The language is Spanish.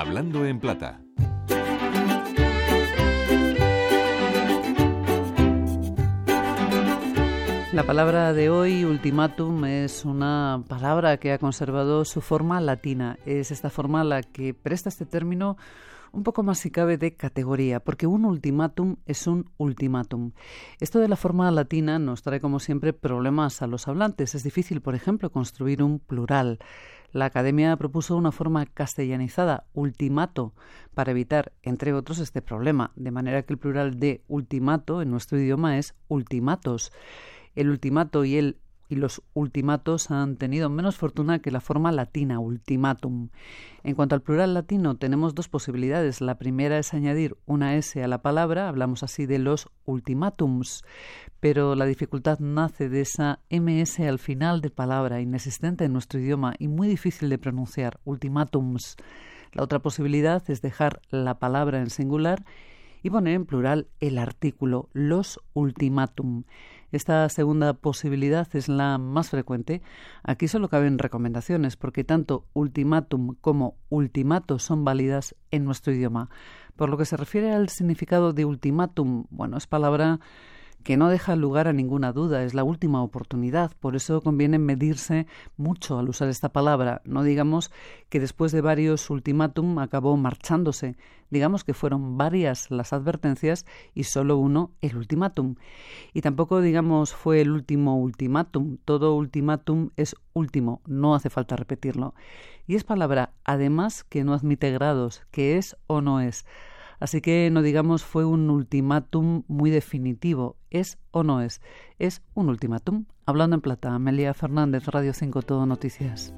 Hablando en plata. La palabra de hoy, ultimátum, es una palabra que ha conservado su forma latina. Es esta forma la que presta este término un poco más si cabe de categoría, porque un ultimátum es un ultimátum. Esto de la forma latina nos trae como siempre problemas a los hablantes. Es difícil, por ejemplo, construir un plural. La Academia propuso una forma castellanizada, ultimato, para evitar, entre otros, este problema, de manera que el plural de ultimato en nuestro idioma es ultimatos. El ultimato y el y los ultimatos han tenido menos fortuna que la forma latina, ultimatum. En cuanto al plural latino, tenemos dos posibilidades. La primera es añadir una S a la palabra, hablamos así de los ultimatums, pero la dificultad nace de esa MS al final de palabra, inexistente en nuestro idioma y muy difícil de pronunciar, ultimatums. La otra posibilidad es dejar la palabra en singular y poner en plural el artículo los ultimatum. Esta segunda posibilidad es la más frecuente. Aquí solo caben recomendaciones porque tanto ultimatum como ultimato son válidas en nuestro idioma. Por lo que se refiere al significado de ultimatum, bueno, es palabra que no deja lugar a ninguna duda, es la última oportunidad, por eso conviene medirse mucho al usar esta palabra, no digamos que después de varios ultimátum acabó marchándose, digamos que fueron varias las advertencias y solo uno el ultimátum. Y tampoco digamos fue el último ultimátum, todo ultimátum es último, no hace falta repetirlo. Y es palabra además que no admite grados, que es o no es. Así que no digamos fue un ultimátum muy definitivo. ¿Es o no es? Es un ultimátum. Hablando en plata, Amelia Fernández, Radio 5 Todo Noticias.